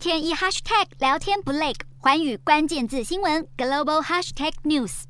天一 hashtag 聊天不累，环宇关键字新闻 global hashtag news。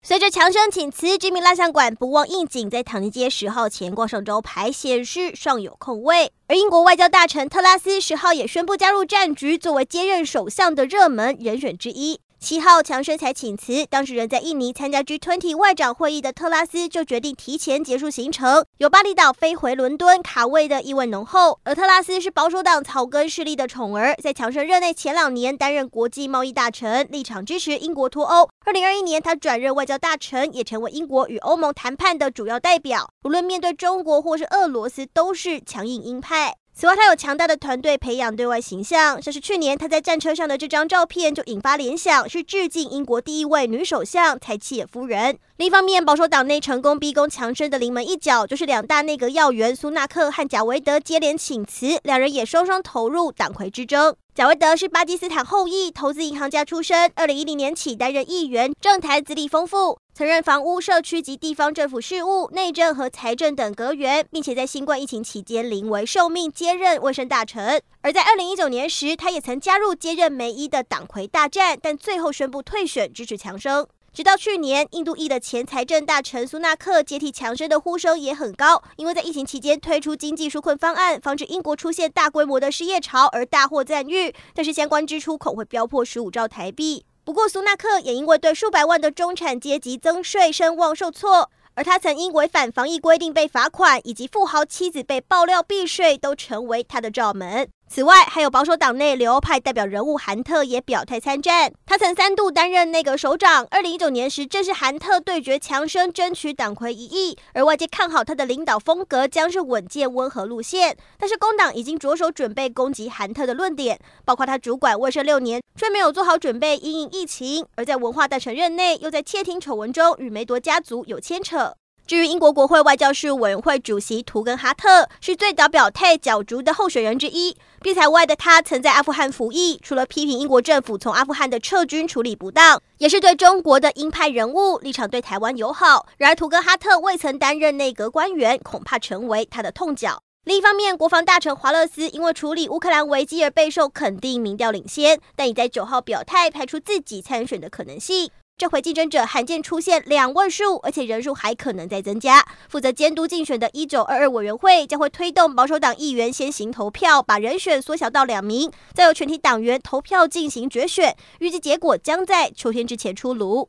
随着强生请辞，知名蜡像馆不忘应景，在唐宁街十号前挂上招牌，显示尚有空位。而英国外交大臣特拉斯十号也宣布加入战局，作为接任首相的热门人选之一。七号强生才请辞，当时人在印尼参加 G20 外长会议的特拉斯就决定提前结束行程，由巴厘岛飞回伦敦，卡位的意味浓厚。而特拉斯是保守党草根势力的宠儿，在强生任内前两年担任国际贸易大臣，立场支持英国脱欧。二零二一年他转任外交大臣，也成为英国与欧盟谈判的主要代表，无论面对中国或是俄罗斯，都是强硬鹰派。此外，他有强大的团队培养对外形象，像是去年他在战车上的这张照片就引发联想，是致敬英国第一位女首相柴契尔夫人。另一方面，保守党内成功逼宫强生的临门一脚，就是两大内阁要员苏纳克和贾维德接连请辞，两人也双双投入党魁之争。贾维德是巴基斯坦后裔，投资银行家出身，二零一零年起担任议员，政坛资历丰富，曾任房屋、社区及地方政府事务、内政和财政等阁员，并且在新冠疫情期间临危受命接任卫生大臣。而在二零一九年时，他也曾加入接任梅伊的党魁大战，但最后宣布退选，支持强生。直到去年，印度裔的前财政大臣苏纳克接替强生的呼声也很高，因为在疫情期间推出经济纾困方案，防止英国出现大规模的失业潮而大获赞誉。但是相关支出恐会飙破十五兆台币。不过苏纳克也因为对数百万的中产阶级增税声望受挫，而他曾因违反防疫规定被罚款，以及富豪妻子被爆料避税，都成为他的罩门。此外，还有保守党内留欧派代表人物韩特也表态参战。他曾三度担任内阁首长。二零一九年时，正是韩特对决强生，争取党魁一役。而外界看好他的领导风格将是稳健温和路线。但是工党已经着手准备攻击韩特的论点，包括他主管卫生六年，却没有做好准备因应疫情；而在文化大臣任内，又在窃听丑闻中与梅铎家族有牵扯。至于英国国会外交事务委员会主席图根哈特，是最早表态角逐的候选人之一。避财外的他曾在阿富汗服役，除了批评英国政府从阿富汗的撤军处理不当，也是对中国的鹰派人物，立场对台湾友好。然而，图根哈特未曾担任内阁官员，恐怕成为他的痛脚。另一方面，国防大臣华勒斯因为处理乌克兰危机而备受肯定，民调领先，但已在九号表态排除自己参选的可能性。这回竞争者罕见出现两位数，而且人数还可能再增加。负责监督竞选的一九二二委员会将会推动保守党议员先行投票，把人选缩小到两名，再由全体党员投票进行决选。预计结果将在秋天之前出炉。